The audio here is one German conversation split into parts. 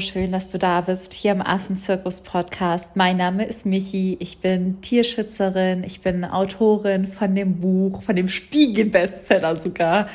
schön, dass du da bist hier im Affenzirkus Podcast. Mein Name ist Michi. Ich bin Tierschützerin. Ich bin Autorin von dem Buch, von dem Spiegel-Bestseller sogar.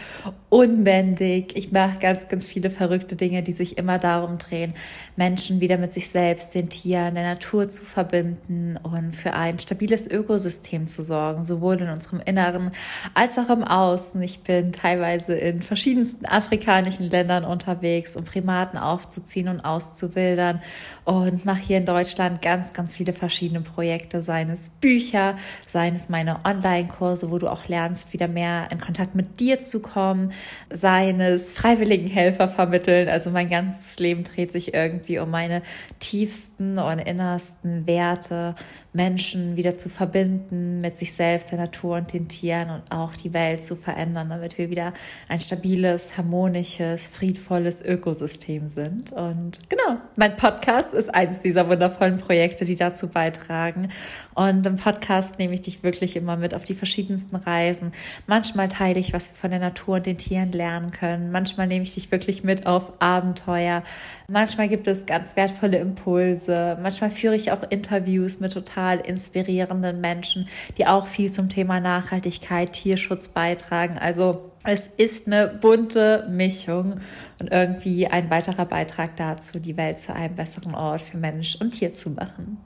Unbändig. Ich mache ganz, ganz viele verrückte Dinge, die sich immer darum drehen, Menschen wieder mit sich selbst, den Tieren, der Natur zu verbinden und für ein stabiles Ökosystem zu sorgen, sowohl in unserem Inneren als auch im Außen. Ich bin teilweise in verschiedensten afrikanischen Ländern unterwegs, um Primaten aufzuziehen und auszuwildern und mache hier in Deutschland ganz, ganz viele verschiedene Projekte, seien es Bücher, seien es meine Online-Kurse, wo du auch lernst, wieder mehr in Kontakt mit dir zu kommen, seien es Freiwilligenhelfer vermitteln. Also mein ganzes Leben dreht sich irgendwie um meine tiefsten und innersten Werte, Menschen wieder zu verbinden mit sich selbst, der Natur und den Tieren und auch die Welt zu verändern, damit wir wieder ein stabiles, harmonisches, friedvolles Ökosystem sind. Und genau, mein Podcast ist eines dieser wundervollen Projekte, die dazu beitragen. Und im Podcast nehme ich dich wirklich immer mit auf die verschiedensten Reisen. Manchmal teile ich, was wir von der Natur und den Tieren lernen können. Manchmal nehme ich dich wirklich mit auf Abenteuer. Manchmal gibt es ganz wertvolle Impulse. Manchmal führe ich auch Interviews mit total total inspirierenden Menschen, die auch viel zum Thema Nachhaltigkeit, Tierschutz beitragen. Also es ist eine bunte Mischung und irgendwie ein weiterer Beitrag dazu, die Welt zu einem besseren Ort für Mensch und Tier zu machen.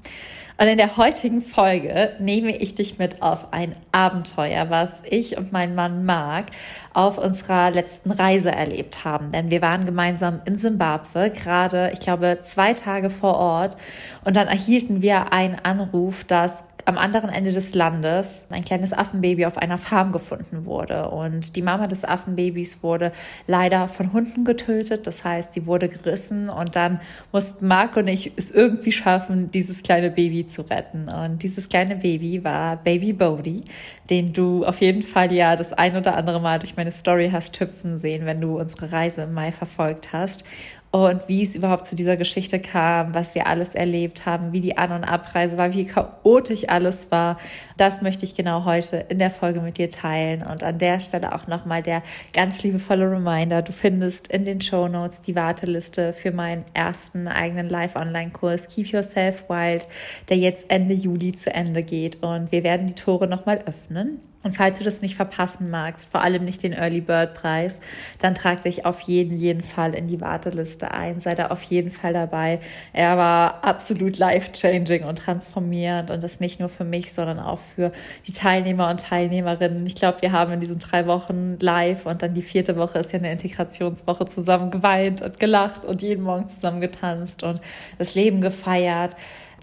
Und in der heutigen Folge nehme ich dich mit auf ein Abenteuer, was ich und mein Mann Marc auf unserer letzten Reise erlebt haben. Denn wir waren gemeinsam in Simbabwe, gerade, ich glaube, zwei Tage vor Ort. Und dann erhielten wir einen Anruf, dass am anderen Ende des Landes ein kleines Affenbaby auf einer Farm gefunden wurde. Und die Mama des Affenbabys wurde leider von Hunden getötet. Das heißt, sie wurde gerissen und dann mussten Marc und ich es irgendwie schaffen, dieses kleine Baby zu retten. Und dieses kleine Baby war Baby Bodie, den du auf jeden Fall ja das ein oder andere Mal durch meine Story hast hüpfen sehen, wenn du unsere Reise im Mai verfolgt hast und wie es überhaupt zu dieser Geschichte kam, was wir alles erlebt haben, wie die An- und Abreise war, wie chaotisch alles war. Das möchte ich genau heute in der Folge mit dir teilen. Und an der Stelle auch nochmal der ganz liebevolle Reminder. Du findest in den Show Notes die Warteliste für meinen ersten eigenen Live-Online-Kurs Keep Yourself Wild, der jetzt Ende Juli zu Ende geht. Und wir werden die Tore nochmal öffnen. Und falls du das nicht verpassen magst, vor allem nicht den Early Bird Preis, dann trag dich auf jeden, jeden Fall in die Warteliste ein. Sei da auf jeden Fall dabei. Er war absolut life-changing und transformierend und das nicht nur für mich, sondern auch für die Teilnehmer und Teilnehmerinnen. Ich glaube, wir haben in diesen drei Wochen live und dann die vierte Woche ist ja eine Integrationswoche zusammen geweint und gelacht und jeden Morgen zusammen getanzt und das Leben gefeiert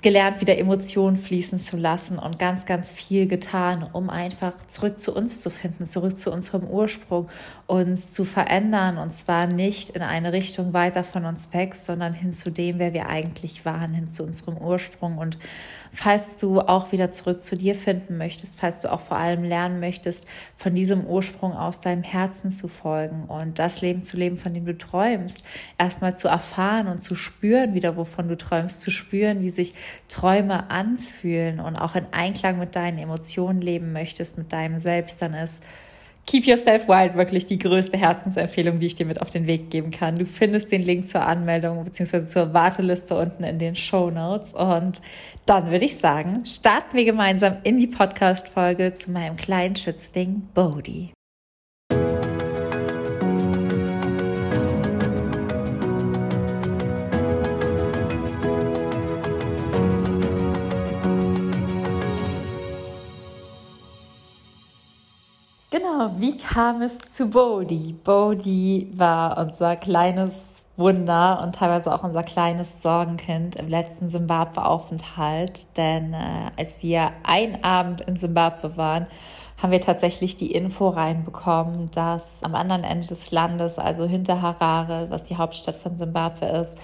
gelernt, wieder Emotionen fließen zu lassen und ganz, ganz viel getan, um einfach zurück zu uns zu finden, zurück zu unserem Ursprung, uns zu verändern und zwar nicht in eine Richtung weiter von uns weg, sondern hin zu dem, wer wir eigentlich waren, hin zu unserem Ursprung und falls du auch wieder zurück zu dir finden möchtest, falls du auch vor allem lernen möchtest, von diesem Ursprung aus deinem Herzen zu folgen und das Leben zu leben, von dem du träumst, erstmal zu erfahren und zu spüren, wieder wovon du träumst, zu spüren, wie sich Träume anfühlen und auch in Einklang mit deinen Emotionen leben möchtest, mit deinem Selbst, dann ist Keep Yourself Wild wirklich die größte Herzensempfehlung, die ich dir mit auf den Weg geben kann. Du findest den Link zur Anmeldung bzw. zur Warteliste unten in den Show Notes. Und dann würde ich sagen, starten wir gemeinsam in die Podcast-Folge zu meinem kleinen Schützling Bodhi. Genau, wie kam es zu Bodhi? Bodhi war unser kleines Wunder und teilweise auch unser kleines Sorgenkind im letzten Simbabwe-Aufenthalt. Denn äh, als wir einen Abend in Simbabwe waren, haben wir tatsächlich die Info reinbekommen, dass am anderen Ende des Landes, also hinter Harare, was die Hauptstadt von Simbabwe ist,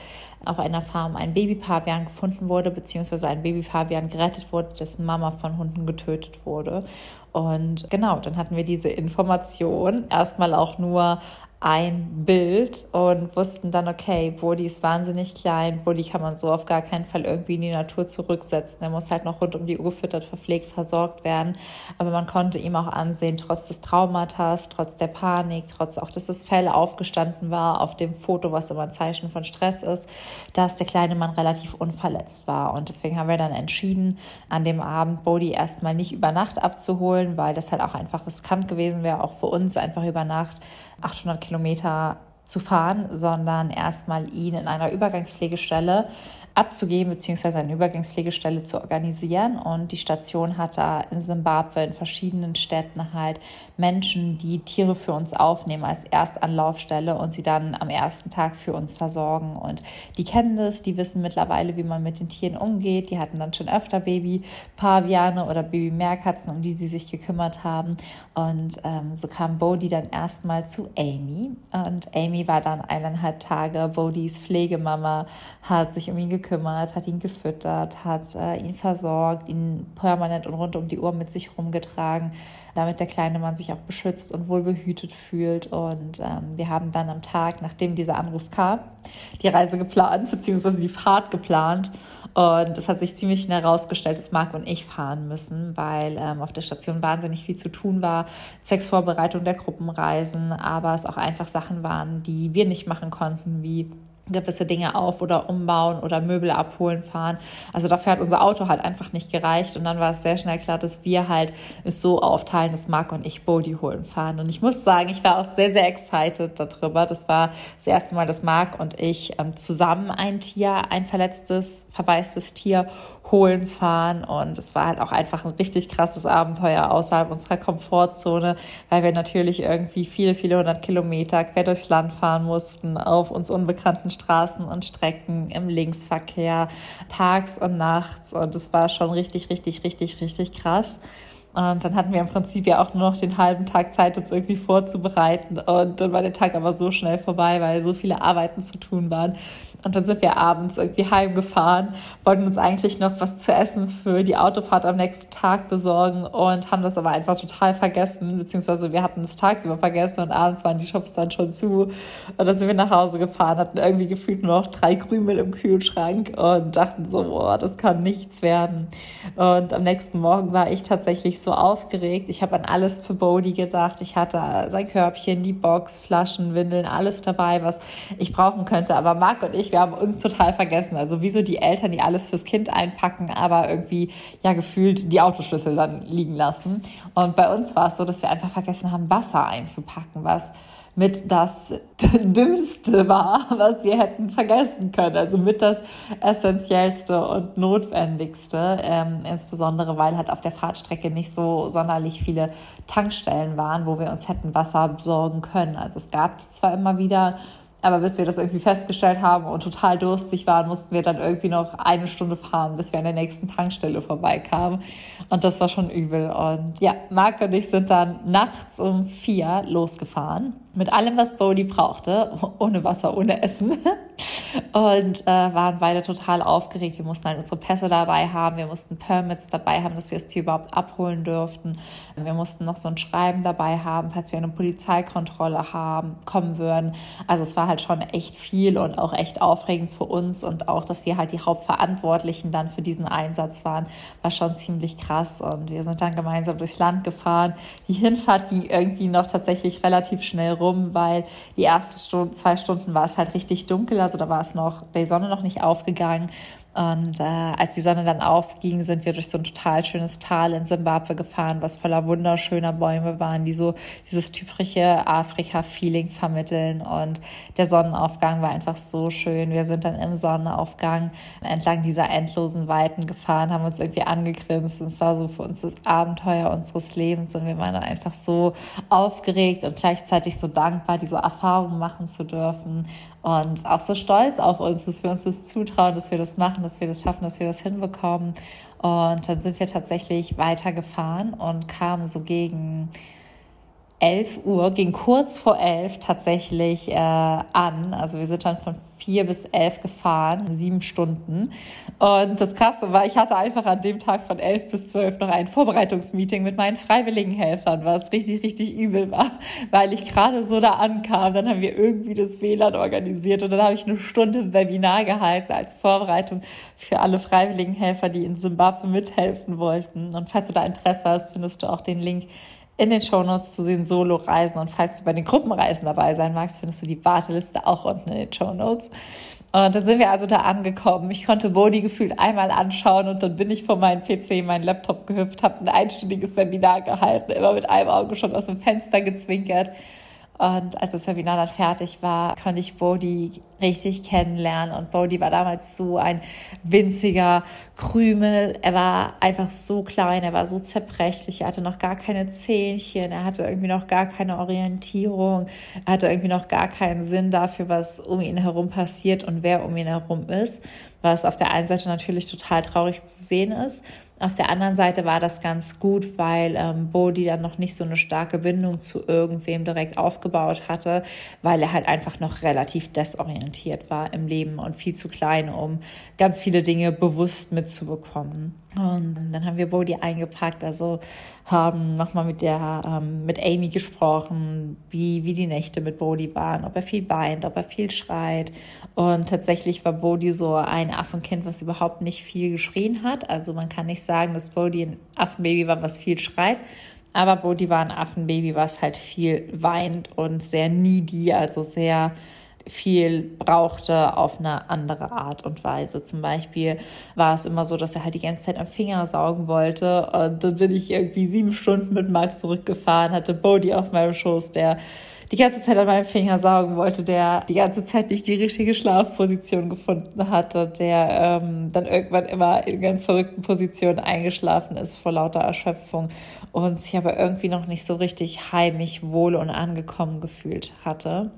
auf einer Farm ein Babypavian gefunden wurde, beziehungsweise ein Babypavian gerettet wurde, dessen Mama von Hunden getötet wurde. Und genau, dann hatten wir diese Information erstmal auch nur ein Bild und wussten dann, okay, Bodhi ist wahnsinnig klein, Bodhi kann man so auf gar keinen Fall irgendwie in die Natur zurücksetzen. Er muss halt noch rund um die Uhr gefüttert, verpflegt, versorgt werden. Aber man konnte ihm auch ansehen, trotz des Traumatas, trotz der Panik, trotz auch, dass das Fell aufgestanden war auf dem Foto, was immer ein Zeichen von Stress ist, dass der kleine Mann relativ unverletzt war. Und deswegen haben wir dann entschieden, an dem Abend Bodhi erstmal nicht über Nacht abzuholen, weil das halt auch einfach riskant gewesen wäre, auch für uns einfach über Nacht 800 Kilometer zu fahren, sondern erstmal ihn in einer Übergangspflegestelle abzugeben, beziehungsweise eine Übergangspflegestelle zu organisieren. Und die Station hat da in Simbabwe in verschiedenen Städten halt Menschen, die Tiere für uns aufnehmen als Erstanlaufstelle und sie dann am ersten Tag für uns versorgen. Und die kennen das, die wissen mittlerweile, wie man mit den Tieren umgeht. Die hatten dann schon öfter Baby-Paviane oder Baby-Meerkatzen, um die sie sich gekümmert haben. Und ähm, so kam Bodhi dann erstmal zu Amy. Und Amy war dann eineinhalb Tage Bodhis Pflegemama, hat sich um ihn gekümmert gekümmert, hat ihn gefüttert, hat äh, ihn versorgt, ihn permanent und rund um die Uhr mit sich rumgetragen, damit der kleine Mann sich auch beschützt und wohl behütet fühlt. Und ähm, wir haben dann am Tag, nachdem dieser Anruf kam, die Reise geplant, beziehungsweise die Fahrt geplant. Und es hat sich ziemlich schnell herausgestellt, dass Marc und ich fahren müssen, weil ähm, auf der Station wahnsinnig viel zu tun war. Zwecks der Gruppenreisen, aber es auch einfach Sachen waren, die wir nicht machen konnten, wie gewisse Dinge auf oder umbauen oder Möbel abholen fahren. Also dafür hat unser Auto halt einfach nicht gereicht und dann war es sehr schnell klar, dass wir halt es so aufteilen, dass Marc und ich Bodhi holen fahren. Und ich muss sagen, ich war auch sehr, sehr excited darüber. Das war das erste Mal, dass Marc und ich ähm, zusammen ein Tier, ein verletztes, verwaistes Tier holen fahren und es war halt auch einfach ein richtig krasses Abenteuer außerhalb unserer Komfortzone, weil wir natürlich irgendwie viele, viele hundert Kilometer quer durchs Land fahren mussten auf uns unbekannten Straßen und Strecken im Linksverkehr, tags und nachts. Und es war schon richtig, richtig, richtig, richtig krass. Und dann hatten wir im Prinzip ja auch nur noch den halben Tag Zeit, uns irgendwie vorzubereiten. Und dann war der Tag aber so schnell vorbei, weil so viele Arbeiten zu tun waren. Und dann sind wir abends irgendwie heimgefahren, wollten uns eigentlich noch was zu essen für die Autofahrt am nächsten Tag besorgen und haben das aber einfach total vergessen, beziehungsweise wir hatten es tagsüber vergessen und abends waren die Shops dann schon zu. Und dann sind wir nach Hause gefahren, hatten irgendwie gefühlt nur noch drei Krümel im Kühlschrank und dachten so, boah, das kann nichts werden. Und am nächsten Morgen war ich tatsächlich so aufgeregt. Ich habe an alles für Bodhi gedacht. Ich hatte sein Körbchen, die Box, Flaschen, Windeln, alles dabei, was ich brauchen könnte. Aber Marc und ich, wir haben uns total vergessen. Also wieso die Eltern, die alles fürs Kind einpacken, aber irgendwie ja gefühlt die Autoschlüssel dann liegen lassen. Und bei uns war es so, dass wir einfach vergessen haben, Wasser einzupacken, was mit das Dümmste war, was wir hätten vergessen können. Also mit das Essentiellste und Notwendigste. Ähm, insbesondere, weil halt auf der Fahrtstrecke nicht so sonderlich viele Tankstellen waren, wo wir uns hätten Wasser besorgen können. Also es gab zwar immer wieder, aber bis wir das irgendwie festgestellt haben und total durstig waren, mussten wir dann irgendwie noch eine Stunde fahren, bis wir an der nächsten Tankstelle vorbeikamen. Und das war schon übel. Und ja, Marc und ich sind dann nachts um vier losgefahren mit allem, was Bodhi brauchte, ohne Wasser, ohne Essen. Und äh, waren beide total aufgeregt. Wir mussten halt unsere Pässe dabei haben, wir mussten Permits dabei haben, dass wir das Tier überhaupt abholen dürften. Wir mussten noch so ein Schreiben dabei haben, falls wir eine Polizeikontrolle haben, kommen würden. Also es war halt schon echt viel und auch echt aufregend für uns und auch, dass wir halt die Hauptverantwortlichen dann für diesen Einsatz waren, war schon ziemlich krass. Und wir sind dann gemeinsam durchs Land gefahren. Die Hinfahrt ging irgendwie noch tatsächlich relativ schnell rum rum, weil die ersten Stunden, zwei Stunden war es halt richtig dunkel, also da war es noch, die Sonne noch nicht aufgegangen. Und äh, als die Sonne dann aufging, sind wir durch so ein total schönes Tal in Simbabwe gefahren, was voller wunderschöner Bäume waren, die so dieses typische Afrika-Feeling vermitteln. Und der Sonnenaufgang war einfach so schön. Wir sind dann im Sonnenaufgang entlang dieser endlosen Weiten gefahren, haben uns irgendwie angegrinst. Und es war so für uns das Abenteuer unseres Lebens. Und wir waren dann einfach so aufgeregt und gleichzeitig so dankbar, diese Erfahrung machen zu dürfen und auch so stolz auf uns, dass wir uns das zutrauen, dass wir das machen, dass wir das schaffen, dass wir das hinbekommen. Und dann sind wir tatsächlich weitergefahren und kamen so gegen 11 Uhr, ging kurz vor 11 tatsächlich äh, an. Also wir sind dann von 4 bis 11 gefahren, sieben Stunden. Und das Krasse war, ich hatte einfach an dem Tag von 11 bis 12 noch ein Vorbereitungsmeeting mit meinen freiwilligen Helfern, was richtig, richtig übel war, weil ich gerade so da ankam. Dann haben wir irgendwie das WLAN organisiert und dann habe ich eine Stunde Webinar gehalten als Vorbereitung für alle freiwilligen Helfer, die in Zimbabwe mithelfen wollten. Und falls du da Interesse hast, findest du auch den Link in den Shownotes zu den Solo-Reisen. Und falls du bei den Gruppenreisen dabei sein magst, findest du die Warteliste auch unten in den Shownotes. Und dann sind wir also da angekommen. Ich konnte Bodhi gefühlt einmal anschauen und dann bin ich vor meinen PC, meinen Laptop gehüpft, habe ein einstündiges Webinar gehalten, immer mit einem Auge schon aus dem Fenster gezwinkert und als das Webinar dann fertig war, konnte ich Bodhi richtig kennenlernen. Und Bodhi war damals so ein winziger Krümel. Er war einfach so klein, er war so zerbrechlich, er hatte noch gar keine Zähnchen, er hatte irgendwie noch gar keine Orientierung, er hatte irgendwie noch gar keinen Sinn dafür, was um ihn herum passiert und wer um ihn herum ist. Was auf der einen Seite natürlich total traurig zu sehen ist. Auf der anderen Seite war das ganz gut, weil ähm, Bodhi dann noch nicht so eine starke Bindung zu irgendwem direkt aufgebaut hatte, weil er halt einfach noch relativ desorientiert war im Leben und viel zu klein, um ganz viele Dinge bewusst mitzubekommen. Und dann haben wir Bodhi eingepackt, also haben nochmal mit der, ähm, mit Amy gesprochen, wie, wie die Nächte mit Bodhi waren, ob er viel weint, ob er viel schreit. Und tatsächlich war Bodhi so ein Affenkind, was überhaupt nicht viel geschrien hat. Also man kann nicht sagen, dass Bodhi ein Affenbaby war, was viel schreit. Aber Bodhi war ein Affenbaby, was halt viel weint und sehr needy, also sehr viel brauchte auf eine andere Art und Weise. Zum Beispiel war es immer so, dass er halt die ganze Zeit am Finger saugen wollte. Und dann bin ich irgendwie sieben Stunden mit Marc zurückgefahren, hatte Bodhi auf meinem Schoß, der die ganze Zeit an meinem Finger saugen wollte, der die ganze Zeit nicht die richtige Schlafposition gefunden hatte, der ähm, dann irgendwann immer in ganz verrückten Positionen eingeschlafen ist vor lauter Erschöpfung und sich aber irgendwie noch nicht so richtig heimisch, wohl und angekommen gefühlt hatte.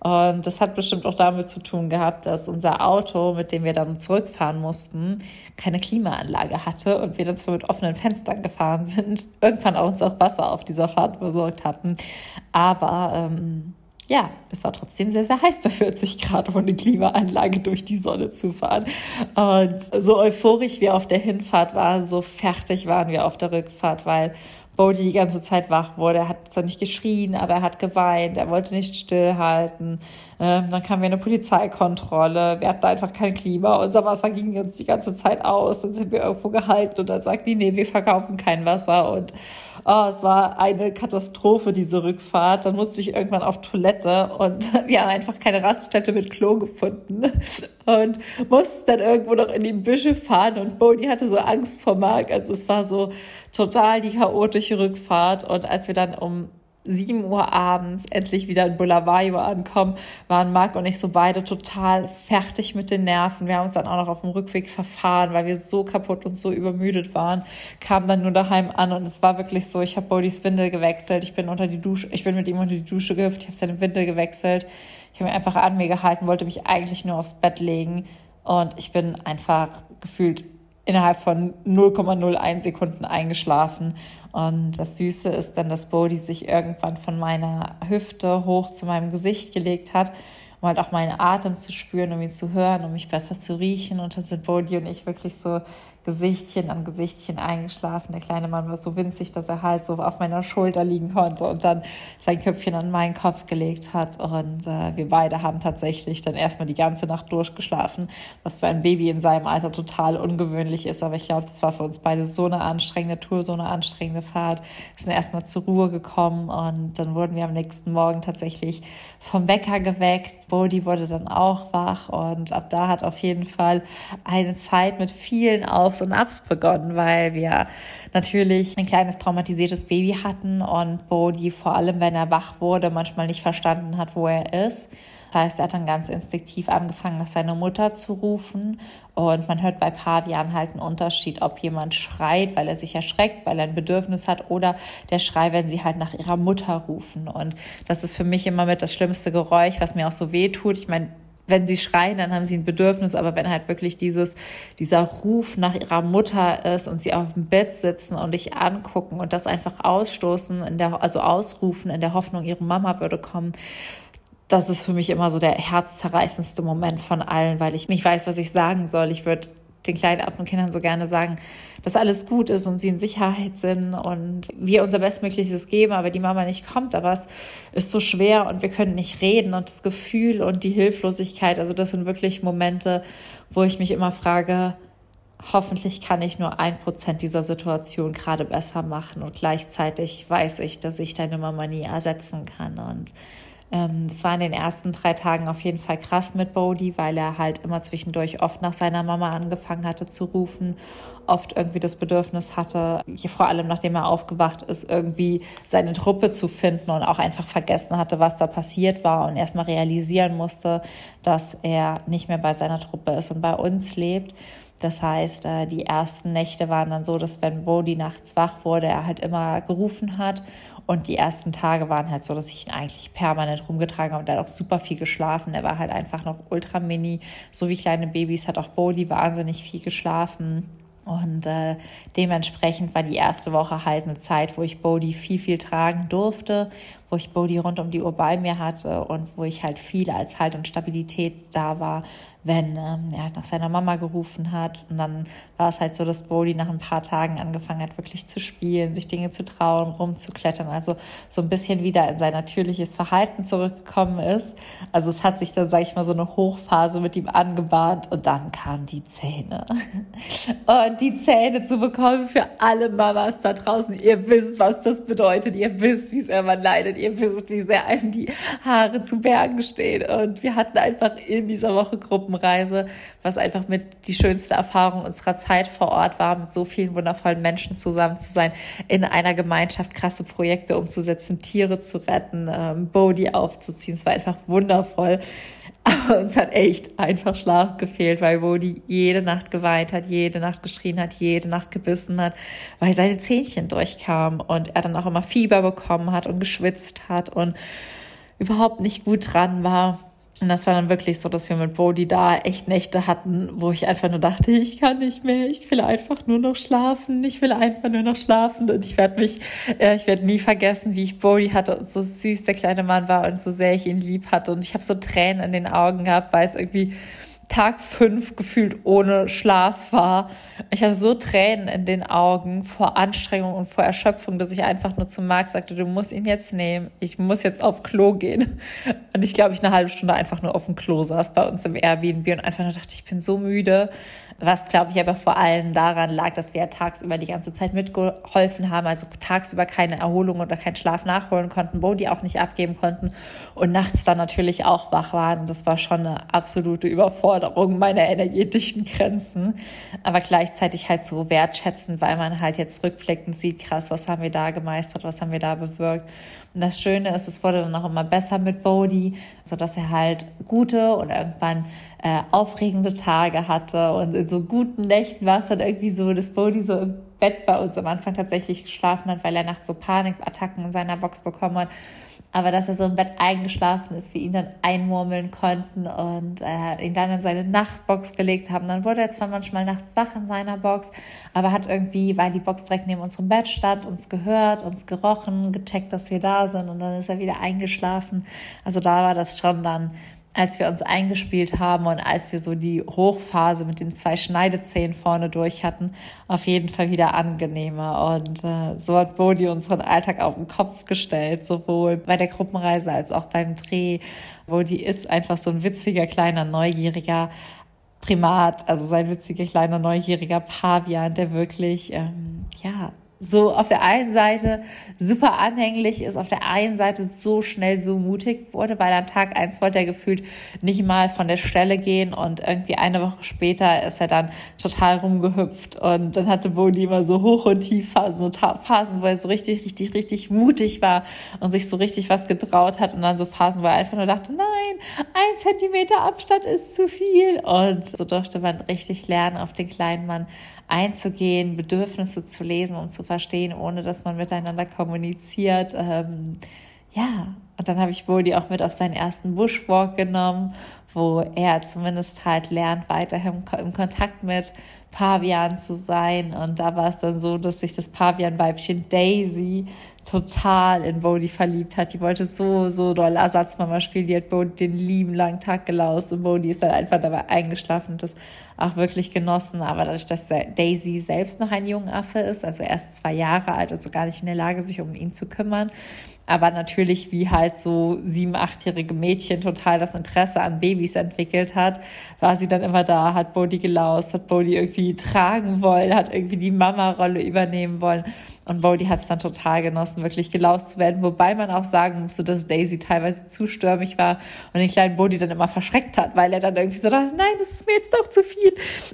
Und das hat bestimmt auch damit zu tun gehabt, dass unser Auto, mit dem wir dann zurückfahren mussten, keine Klimaanlage hatte und wir dann zwar mit offenen Fenstern gefahren sind, irgendwann auch uns auch Wasser auf dieser Fahrt besorgt hatten. Aber ähm, ja, es war trotzdem sehr, sehr heiß bei 40 Grad ohne Klimaanlage durch die Sonne zu fahren. Und so euphorisch wir auf der Hinfahrt waren, so fertig waren wir auf der Rückfahrt, weil Bodhi die ganze Zeit wach wurde. Er hat zwar nicht geschrien, aber er hat geweint. Er wollte nicht stillhalten. Ähm, dann kam wir eine Polizeikontrolle. Wir hatten einfach kein Klima. Unser Wasser ging uns die ganze Zeit aus. Dann sind wir irgendwo gehalten und dann sagt die, nee, wir verkaufen kein Wasser. Und oh, es war eine Katastrophe, diese Rückfahrt. Dann musste ich irgendwann auf Toilette und wir haben einfach keine Raststätte mit Klo gefunden und mussten dann irgendwo noch in die Büsche fahren und Bodhi hatte so Angst vor Marc. Also es war so total die chaotische Rückfahrt und als wir dann um 7 Uhr abends endlich wieder in Bulawayo ankommen, waren Marc und ich so beide total fertig mit den Nerven. Wir haben uns dann auch noch auf dem Rückweg verfahren, weil wir so kaputt und so übermüdet waren. Kamen dann nur daheim an und es war wirklich so, ich habe Bodys Windel gewechselt, ich bin unter die Dusche, ich bin mit ihm unter die Dusche gehüpft, ich habe seine Windel gewechselt. Ich habe ihn einfach an mir gehalten, wollte mich eigentlich nur aufs Bett legen und ich bin einfach gefühlt innerhalb von 0,01 Sekunden eingeschlafen. Und das Süße ist dann, dass Bodhi sich irgendwann von meiner Hüfte hoch zu meinem Gesicht gelegt hat um halt auch meinen Atem zu spüren, um ihn zu hören, um mich besser zu riechen. Und dann sind Bodhi und ich wirklich so Gesichtchen an Gesichtchen eingeschlafen. Der kleine Mann war so winzig, dass er halt so auf meiner Schulter liegen konnte und dann sein Köpfchen an meinen Kopf gelegt hat. Und äh, wir beide haben tatsächlich dann erstmal die ganze Nacht durchgeschlafen, was für ein Baby in seinem Alter total ungewöhnlich ist. Aber ich glaube, das war für uns beide so eine anstrengende Tour, so eine anstrengende Fahrt. Wir sind erstmal zur Ruhe gekommen und dann wurden wir am nächsten Morgen tatsächlich vom Wecker geweckt. Bodhi wurde dann auch wach und ab da hat auf jeden Fall eine Zeit mit vielen Auf Aufs und Abs begonnen, weil wir natürlich ein kleines traumatisiertes Baby hatten und Bodhi vor allem, wenn er wach wurde, manchmal nicht verstanden hat, wo er ist. Das heißt, er hat dann ganz instinktiv angefangen, nach seiner Mutter zu rufen. Und man hört bei Pavian halt einen Unterschied, ob jemand schreit, weil er sich erschreckt, weil er ein Bedürfnis hat, oder der Schrei, wenn sie halt nach ihrer Mutter rufen. Und das ist für mich immer mit das schlimmste Geräusch, was mir auch so weh tut. Ich meine, wenn sie schreien, dann haben sie ein Bedürfnis, aber wenn halt wirklich dieses, dieser Ruf nach ihrer Mutter ist und sie auf dem Bett sitzen und dich angucken und das einfach ausstoßen, in der, also ausrufen in der Hoffnung, ihre Mama würde kommen, das ist für mich immer so der herzzerreißendste Moment von allen, weil ich nicht weiß, was ich sagen soll. Ich würde den kleinen Affenkindern so gerne sagen, dass alles gut ist und sie in Sicherheit sind und wir unser Bestmögliches geben, aber die Mama nicht kommt. Aber es ist so schwer und wir können nicht reden und das Gefühl und die Hilflosigkeit. Also das sind wirklich Momente, wo ich mich immer frage, hoffentlich kann ich nur ein Prozent dieser Situation gerade besser machen und gleichzeitig weiß ich, dass ich deine Mama nie ersetzen kann und es war in den ersten drei Tagen auf jeden Fall krass mit Bodhi, weil er halt immer zwischendurch oft nach seiner Mama angefangen hatte zu rufen, oft irgendwie das Bedürfnis hatte, vor allem nachdem er aufgewacht ist, irgendwie seine Truppe zu finden und auch einfach vergessen hatte, was da passiert war und erstmal realisieren musste, dass er nicht mehr bei seiner Truppe ist und bei uns lebt. Das heißt, äh, die ersten Nächte waren dann so, dass wenn Bodhi nachts wach wurde, er halt immer gerufen hat. Und die ersten Tage waren halt so, dass ich ihn eigentlich permanent rumgetragen habe und er hat auch super viel geschlafen. Er war halt einfach noch ultra mini. So wie kleine Babys hat auch Bodhi wahnsinnig viel geschlafen. Und äh, dementsprechend war die erste Woche halt eine Zeit, wo ich Bodhi viel, viel tragen durfte, wo ich Bodhi rund um die Uhr bei mir hatte und wo ich halt viel als Halt und Stabilität da war, wenn ähm, er nach seiner Mama gerufen hat. Und dann war es halt so, dass Bodhi nach ein paar Tagen angefangen hat, wirklich zu spielen, sich Dinge zu trauen, rumzuklettern, also so ein bisschen wieder in sein natürliches Verhalten zurückgekommen ist. Also es hat sich dann, sage ich mal, so eine Hochphase mit ihm angebahnt und dann kamen die Zähne. Und die Zähne zu bekommen für alle Mamas da draußen, ihr wisst, was das bedeutet, ihr wisst, wie sehr man leidet, ihr wisst, wie sehr einem die Haare zu Bergen stehen. Und wir hatten einfach in dieser Woche Gruppen Gruppenreise, was einfach mit die schönste Erfahrung unserer Zeit vor Ort war, mit so vielen wundervollen Menschen zusammen zu sein, in einer Gemeinschaft krasse Projekte umzusetzen, Tiere zu retten, ähm, Bodhi aufzuziehen. Es war einfach wundervoll. Aber uns hat echt einfach Schlaf gefehlt, weil Bodhi jede Nacht geweint hat, jede Nacht geschrien hat, jede Nacht gebissen hat, weil seine Zähnchen durchkamen und er dann auch immer Fieber bekommen hat und geschwitzt hat und überhaupt nicht gut dran war. Und das war dann wirklich so, dass wir mit Bodhi da echt Nächte hatten, wo ich einfach nur dachte, ich kann nicht mehr, ich will einfach nur noch schlafen, ich will einfach nur noch schlafen. Und ich werde mich, äh, ich werde nie vergessen, wie ich Bodhi hatte und so süß der kleine Mann war und so sehr ich ihn lieb hatte. Und ich habe so Tränen in den Augen gehabt, weil es irgendwie Tag fünf gefühlt ohne Schlaf war. Ich hatte so Tränen in den Augen vor Anstrengung und vor Erschöpfung, dass ich einfach nur zu Marc sagte, du musst ihn jetzt nehmen. Ich muss jetzt auf Klo gehen. Und ich glaube, ich eine halbe Stunde einfach nur auf dem Klo saß bei uns im Airbnb und einfach nur dachte, ich bin so müde. Was, glaube ich, aber vor allem daran lag, dass wir ja tagsüber die ganze Zeit mitgeholfen haben, also tagsüber keine Erholung oder keinen Schlaf nachholen konnten, Bodhi auch nicht abgeben konnten und nachts dann natürlich auch wach waren. Das war schon eine absolute Überforderung meiner energetischen Grenzen, aber gleichzeitig halt so wertschätzend, weil man halt jetzt rückblickend sieht, krass, was haben wir da gemeistert, was haben wir da bewirkt. Und das Schöne ist, es wurde dann auch immer besser mit Bodhi, sodass er halt gute oder irgendwann äh, aufregende Tage hatte. Und in so guten Nächten war es dann irgendwie so, dass Bodhi so im Bett bei uns am Anfang tatsächlich geschlafen hat, weil er nachts so Panikattacken in seiner Box bekommen hat aber dass er so im Bett eingeschlafen ist, wir ihn dann einmurmeln konnten und äh, ihn dann in seine Nachtbox gelegt haben. Dann wurde er zwar manchmal nachts wach in seiner Box, aber hat irgendwie, weil die Box direkt neben unserem Bett stand, uns gehört, uns gerochen, gecheckt, dass wir da sind und dann ist er wieder eingeschlafen. Also da war das schon dann als wir uns eingespielt haben und als wir so die Hochphase mit den zwei Schneidezähnen vorne durch hatten, auf jeden Fall wieder angenehmer. Und äh, so hat Bodhi unseren Alltag auf den Kopf gestellt, sowohl bei der Gruppenreise als auch beim Dreh. Bodhi ist einfach so ein witziger, kleiner, neugieriger Primat, also sein witziger, kleiner, neugieriger Pavian, der wirklich, ähm, ja, so auf der einen Seite super anhänglich ist, auf der einen Seite so schnell so mutig wurde, weil an Tag eins wollte er gefühlt nicht mal von der Stelle gehen und irgendwie eine Woche später ist er dann total rumgehüpft und dann hatte Boni immer so Hoch- und Tiefphasen, so Phasen, wo er so richtig, richtig, richtig mutig war und sich so richtig was getraut hat und dann so Phasen, wo er einfach nur dachte, nein, ein Zentimeter Abstand ist zu viel und so durfte man richtig lernen, auf den kleinen Mann einzugehen, Bedürfnisse zu lesen und zu verstehen, ohne dass man miteinander kommuniziert. Ähm, ja, und dann habe ich Bodhi auch mit auf seinen ersten Bushwalk genommen, wo er zumindest halt lernt, weiterhin im Kontakt mit Pavian zu sein. Und da war es dann so, dass sich das Pavian-Weibchen Daisy total in Bodhi verliebt hat. Die wollte so, so doll Ersatzmama spielen. Die hat Bodhi den lieben langen Tag gelaust und Bodhi ist dann einfach dabei eingeschlafen und das auch wirklich genossen. Aber dadurch, dass Daisy selbst noch ein junger Affe ist, also erst zwei Jahre alt, also gar nicht in der Lage, sich um ihn zu kümmern, aber natürlich wie halt so sieben, achtjährige Mädchen total das Interesse an Babys entwickelt hat, war sie dann immer da, hat Bodhi gelaust, hat Bodhi irgendwie tragen wollen, hat irgendwie die Mama-Rolle übernehmen wollen. Und Bodhi hat es dann total genossen, wirklich gelaust zu werden, wobei man auch sagen musste, dass Daisy teilweise zu stürmig war und den kleinen Bodhi dann immer verschreckt hat, weil er dann irgendwie so dachte, nein, das ist mir jetzt doch zu viel.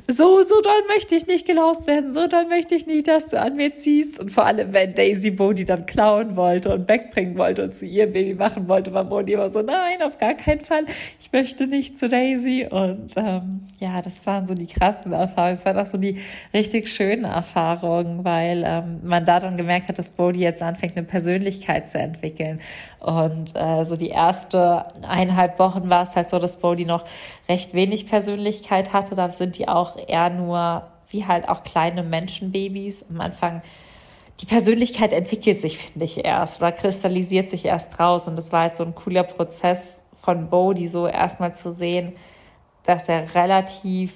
So, so doll möchte ich nicht gelaust werden, so doll möchte ich nicht, dass du an mir ziehst. Und vor allem, wenn Daisy Bodhi dann klauen wollte und wegbringen wollte und zu ihrem Baby machen wollte, war Bodhi immer so, nein, auf gar keinen Fall, ich möchte nicht zu Daisy. Und ähm, ja, das waren so die krassen Erfahrungen, es waren auch so die richtig schönen Erfahrungen, weil ähm, man da dann gemerkt hat, dass Bodhi jetzt anfängt, eine Persönlichkeit zu entwickeln. Und äh, so die erste eineinhalb Wochen war es halt so, dass Bodhi noch recht wenig Persönlichkeit hatte. Da sind die auch eher nur wie halt auch kleine Menschenbabys. Am Anfang die Persönlichkeit entwickelt sich, finde ich, erst oder kristallisiert sich erst raus. Und das war halt so ein cooler Prozess von Bodhi, so erstmal zu sehen, dass er relativ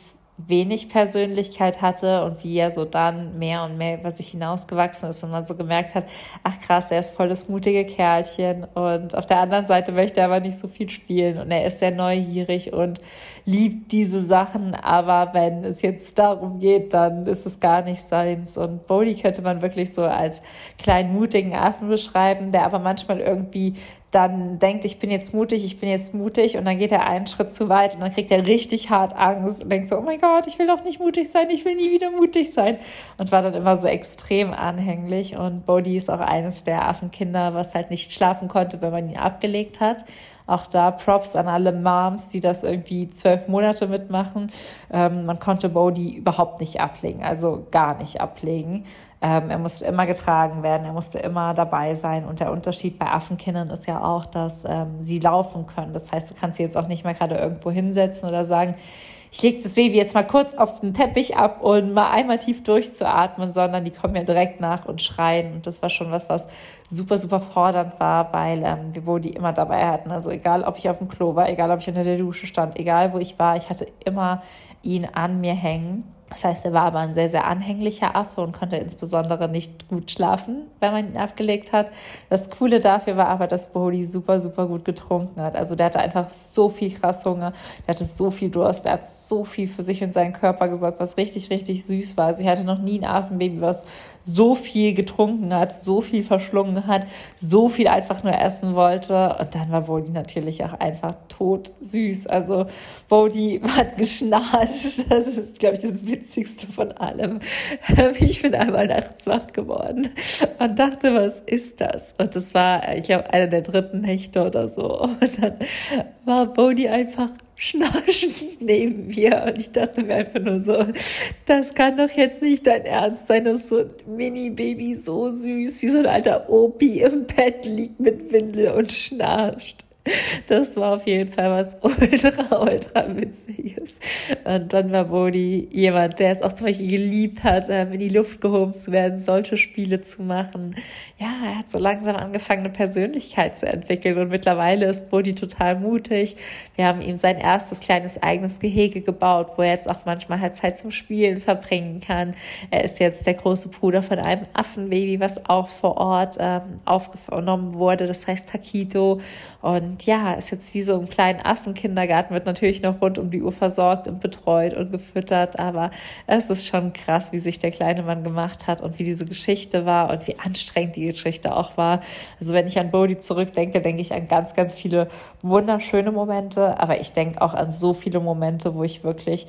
wenig Persönlichkeit hatte und wie er so dann mehr und mehr über sich hinausgewachsen ist und man so gemerkt hat, ach krass, er ist voll das mutige Kerlchen und auf der anderen Seite möchte er aber nicht so viel spielen und er ist sehr neugierig und liebt diese Sachen, aber wenn es jetzt darum geht, dann ist es gar nicht seins und Bodhi könnte man wirklich so als kleinen mutigen Affen beschreiben, der aber manchmal irgendwie dann denkt, ich bin jetzt mutig, ich bin jetzt mutig und dann geht er einen Schritt zu weit und dann kriegt er richtig hart Angst und denkt so, oh mein Gott, ich will doch nicht mutig sein, ich will nie wieder mutig sein und war dann immer so extrem anhänglich und Bodhi ist auch eines der Affenkinder, was halt nicht schlafen konnte, wenn man ihn abgelegt hat. Auch da Props an alle Moms, die das irgendwie zwölf Monate mitmachen. Ähm, man konnte Bodhi überhaupt nicht ablegen, also gar nicht ablegen. Ähm, er musste immer getragen werden, er musste immer dabei sein. Und der Unterschied bei Affenkindern ist ja auch, dass ähm, sie laufen können. Das heißt, du kannst sie jetzt auch nicht mehr gerade irgendwo hinsetzen oder sagen, ich lege das Baby jetzt mal kurz auf den Teppich ab und mal einmal tief durchzuatmen, sondern die kommen ja direkt nach und schreien. Und das war schon was, was super, super fordernd war, weil ähm, wir die immer dabei hatten. Also egal, ob ich auf dem Klo war, egal, ob ich unter der Dusche stand, egal, wo ich war, ich hatte immer ihn an mir hängen. Das heißt, er war aber ein sehr, sehr anhänglicher Affe und konnte insbesondere nicht gut schlafen, wenn man ihn abgelegt hat. Das Coole dafür war aber, dass Bodhi super, super gut getrunken hat. Also der hatte einfach so viel krass Hunger, der hatte so viel Durst, der hat so viel für sich und seinen Körper gesorgt, was richtig, richtig süß war. Also ich hatte noch nie ein Affenbaby, was so viel getrunken hat, so viel verschlungen hat, so viel einfach nur essen wollte. Und dann war Bodhi natürlich auch einfach tot süß. Also Bodhi hat geschnarcht. Das ist, glaube ich, das Witzigste von allem. Ich bin einmal nachts wach geworden und dachte, was ist das? Und das war, ich glaube, einer der dritten Nächte oder so. Und dann war Bodhi einfach schnarchend neben mir und ich dachte mir einfach nur so, das kann doch jetzt nicht dein Ernst sein, dass so ein Mini-Baby so süß wie so ein alter Opi im Bett liegt mit Windel und schnarcht. Das war auf jeden Fall was ultra, ultra witziges. Und dann war Bodhi jemand, der es auch zum Beispiel geliebt hat, ähm, in die Luft gehoben zu werden, solche Spiele zu machen. Ja, er hat so langsam angefangen, eine Persönlichkeit zu entwickeln und mittlerweile ist Bodhi total mutig. Wir haben ihm sein erstes kleines eigenes Gehege gebaut, wo er jetzt auch manchmal halt Zeit zum Spielen verbringen kann. Er ist jetzt der große Bruder von einem Affenbaby, was auch vor Ort ähm, aufgenommen wurde. Das heißt Takito. Und ja, ist jetzt wie so im kleinen Affenkindergarten, wird natürlich noch rund um die Uhr versorgt und betreut und gefüttert. Aber es ist schon krass, wie sich der kleine Mann gemacht hat und wie diese Geschichte war und wie anstrengend die Geschichte auch war. Also wenn ich an Bodhi zurückdenke, denke ich an ganz, ganz viele wunderschöne Momente. Aber ich denke auch an so viele Momente, wo ich wirklich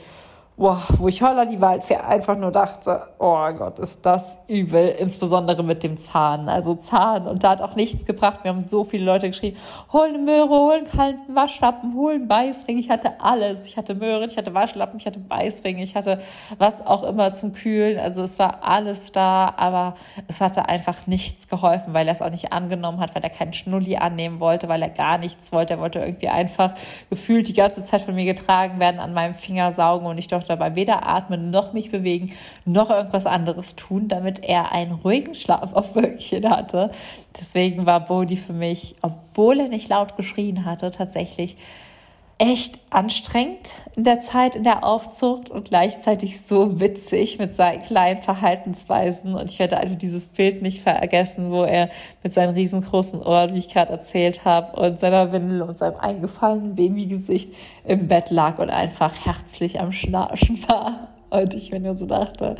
boah, wo ich Holler die Waldfee einfach nur dachte, oh Gott, ist das übel, insbesondere mit dem Zahn. Also Zahn und da hat auch nichts gebracht. Wir haben so viele Leute geschrieben, hol eine Möhre, hol einen kalten Waschlappen, hol einen Beißring. Ich hatte alles. Ich hatte Möhren, ich hatte Waschlappen, ich hatte Beißring, ich hatte was auch immer zum Kühlen. Also es war alles da, aber es hatte einfach nichts geholfen, weil er es auch nicht angenommen hat, weil er keinen Schnulli annehmen wollte, weil er gar nichts wollte. Er wollte irgendwie einfach gefühlt die ganze Zeit von mir getragen werden, an meinem Finger saugen und ich durfte dabei weder atmen noch mich bewegen noch irgendwas anderes tun, damit er einen ruhigen Schlaf auf Wölkchen hatte. Deswegen war Bodhi für mich, obwohl er nicht laut geschrien hatte, tatsächlich echt anstrengend in der Zeit in der Aufzucht und gleichzeitig so witzig mit seinen kleinen Verhaltensweisen. Und ich werde einfach dieses Bild nicht vergessen, wo er mit seinen riesengroßen Ohren, wie ich gerade erzählt habe, und seiner Windel und seinem eingefallenen Babygesicht im Bett lag und einfach herzlich am Schnarchen war. Und ich mir nur so dachte,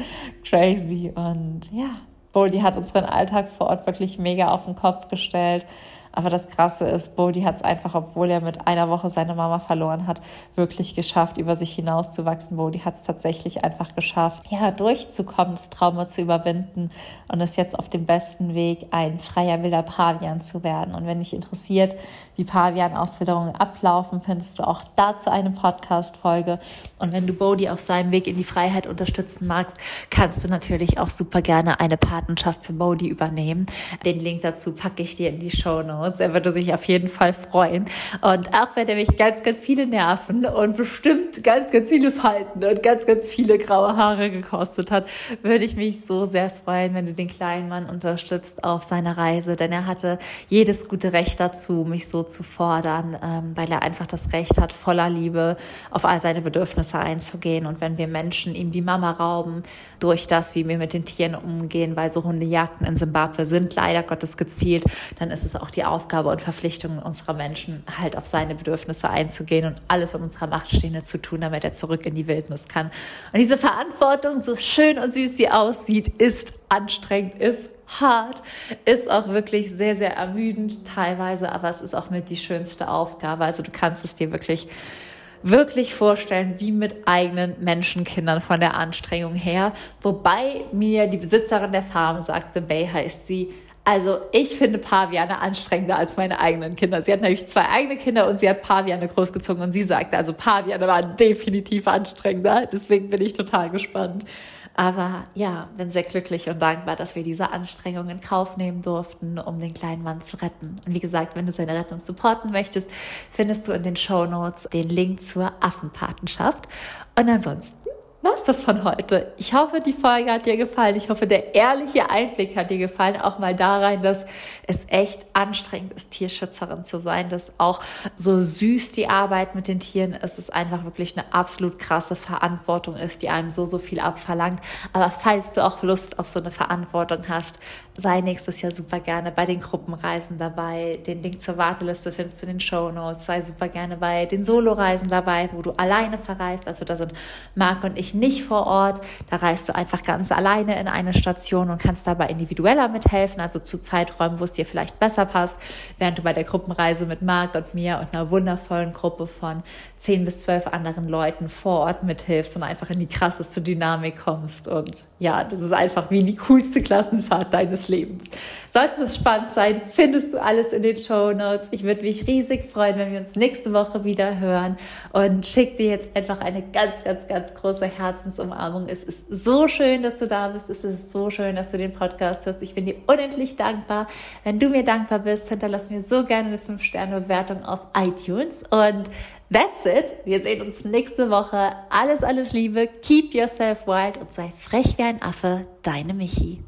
crazy. Und ja, Boldy hat unseren Alltag vor Ort wirklich mega auf den Kopf gestellt. Aber das Krasse ist, Bodhi hat es einfach, obwohl er mit einer Woche seine Mama verloren hat, wirklich geschafft, über sich hinauszuwachsen. Bodhi hat es tatsächlich einfach geschafft, ja, durchzukommen, das Trauma zu überwinden und ist jetzt auf dem besten Weg, ein freier wilder Pavian zu werden. Und wenn dich interessiert, wie Pavian-Auswilderungen ablaufen, findest du auch dazu eine Podcast-Folge. Und wenn du Bodhi auf seinem Weg in die Freiheit unterstützen magst, kannst du natürlich auch super gerne eine Patenschaft für Bodhi übernehmen. Den Link dazu packe ich dir in die Show Notes. Notes. Er würde sich auf jeden Fall freuen. Und auch wenn er mich ganz, ganz viele Nerven und bestimmt ganz, ganz viele Falten und ganz, ganz viele graue Haare gekostet hat, würde ich mich so sehr freuen, wenn du den kleinen Mann unterstützt auf seiner Reise. Denn er hatte jedes gute Recht dazu, mich so zu fordern, ähm, weil er einfach das Recht hat, voller Liebe auf all seine Bedürfnisse einzugehen. Und wenn wir Menschen ihm die Mama rauben, durch das, wie wir mit den Tieren umgehen, weil so Hundejagden in Simbabwe sind leider Gottes gezielt, dann ist es auch die Aufgabe und Verpflichtung unserer Menschen, halt auf seine Bedürfnisse einzugehen und alles in unserer Macht Stehende zu tun, damit er zurück in die Wildnis kann. Und diese Verantwortung, so schön und süß sie aussieht, ist anstrengend, ist hart, ist auch wirklich sehr, sehr ermüdend teilweise, aber es ist auch mit die schönste Aufgabe. Also du kannst es dir wirklich wirklich vorstellen, wie mit eigenen Menschenkindern von der Anstrengung her. Wobei mir die Besitzerin der Farm sagte, Bay heißt sie, also ich finde Paviane anstrengender als meine eigenen Kinder. Sie hat nämlich zwei eigene Kinder und sie hat Paviane großgezogen und sie sagte, also Paviane waren definitiv anstrengender. Deswegen bin ich total gespannt. Aber ja, bin sehr glücklich und dankbar, dass wir diese Anstrengung in Kauf nehmen durften, um den kleinen Mann zu retten. Und wie gesagt, wenn du seine Rettung supporten möchtest, findest du in den Show Notes den Link zur Affenpatenschaft. Und ansonsten war's das von heute. Ich hoffe, die Folge hat dir gefallen. Ich hoffe, der ehrliche Einblick hat dir gefallen. Auch mal da rein, dass es echt anstrengend ist, Tierschützerin zu sein, dass auch so süß die Arbeit mit den Tieren ist, es einfach wirklich eine absolut krasse Verantwortung ist, die einem so, so viel abverlangt. Aber falls du auch Lust auf so eine Verantwortung hast, sei nächstes Jahr super gerne bei den Gruppenreisen dabei. Den Link zur Warteliste findest du in den Show Notes. Sei super gerne bei den Soloreisen dabei, wo du alleine verreist. Also da sind Marc und ich nicht vor Ort. Da reist du einfach ganz alleine in eine Station und kannst dabei individueller mithelfen, also zu Zeiträumen, wo es dir vielleicht besser passt, während du bei der Gruppenreise mit Marc und mir und einer wundervollen Gruppe von zehn bis zwölf anderen Leuten vor Ort mithilfst und einfach in die krasseste Dynamik kommst. Und ja, das ist einfach wie die coolste Klassenfahrt deines Lebens. Sollte es spannend sein, findest du alles in den Show Notes. Ich würde mich riesig freuen, wenn wir uns nächste Woche wieder hören und schick dir jetzt einfach eine ganz, ganz, ganz große Herzensumarmung. Es ist so schön, dass du da bist. Es ist so schön, dass du den Podcast hörst. Ich bin dir unendlich dankbar. Wenn du mir dankbar bist, hinterlass mir so gerne eine 5-Sterne-Bewertung auf iTunes und That's it. Wir sehen uns nächste Woche. Alles, alles Liebe. Keep yourself wild und sei frech wie ein Affe. Deine Michi.